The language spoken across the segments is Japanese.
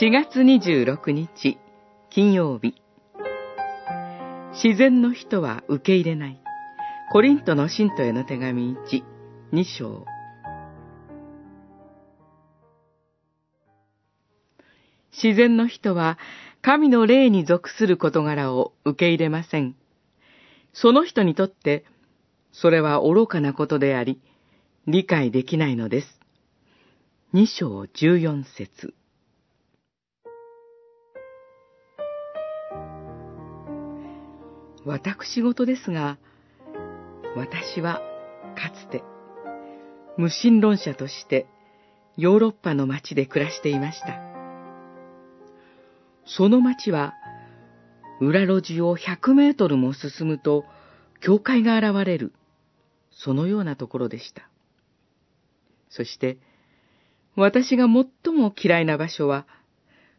4月26日金曜日自然の人は受け入れない。コリントの信徒への手紙1、2章。自然の人は神の霊に属する事柄を受け入れません。その人にとって、それは愚かなことであり、理解できないのです。二章十四節私事ですが、私はかつて無神論者としてヨーロッパの町で暮らしていました。その町は裏路地を100メートルも進むと教会が現れる、そのようなところでした。そして、私が最も嫌いな場所は、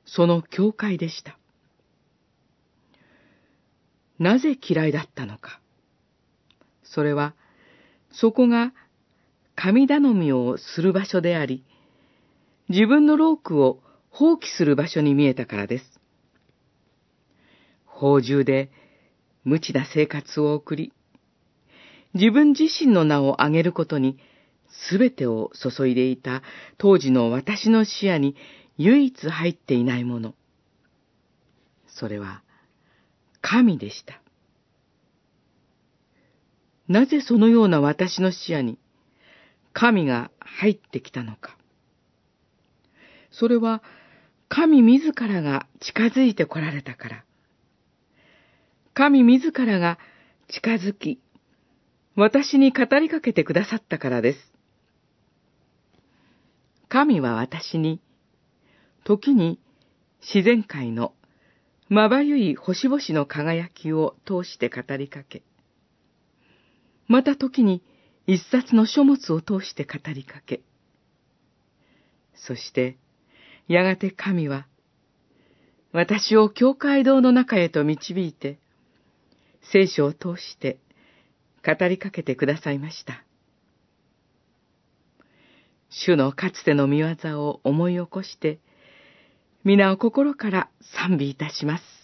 その教会でした。なぜ嫌いだったのか。それは、そこが神頼みをする場所であり、自分のロークを放棄する場所に見えたからです。法中で無知な生活を送り、自分自身の名を挙げることにすべてを注いでいた当時の私の視野に唯一入っていないもの。それは神でした。なぜそのような私の視野に神が入ってきたのか。それは神自らが近づいて来られたから。神自らが近づき、私に語りかけてくださったからです。神は私に、時に自然界のまばゆい星々の輝きを通して語りかけ、また時に一冊の書物を通して語りかけ、そして、やがて神は、私を教会堂の中へと導いて、聖書を通して語りかけてくださいました。主のかつての見業を思い起こして、皆を心から賛美いたします。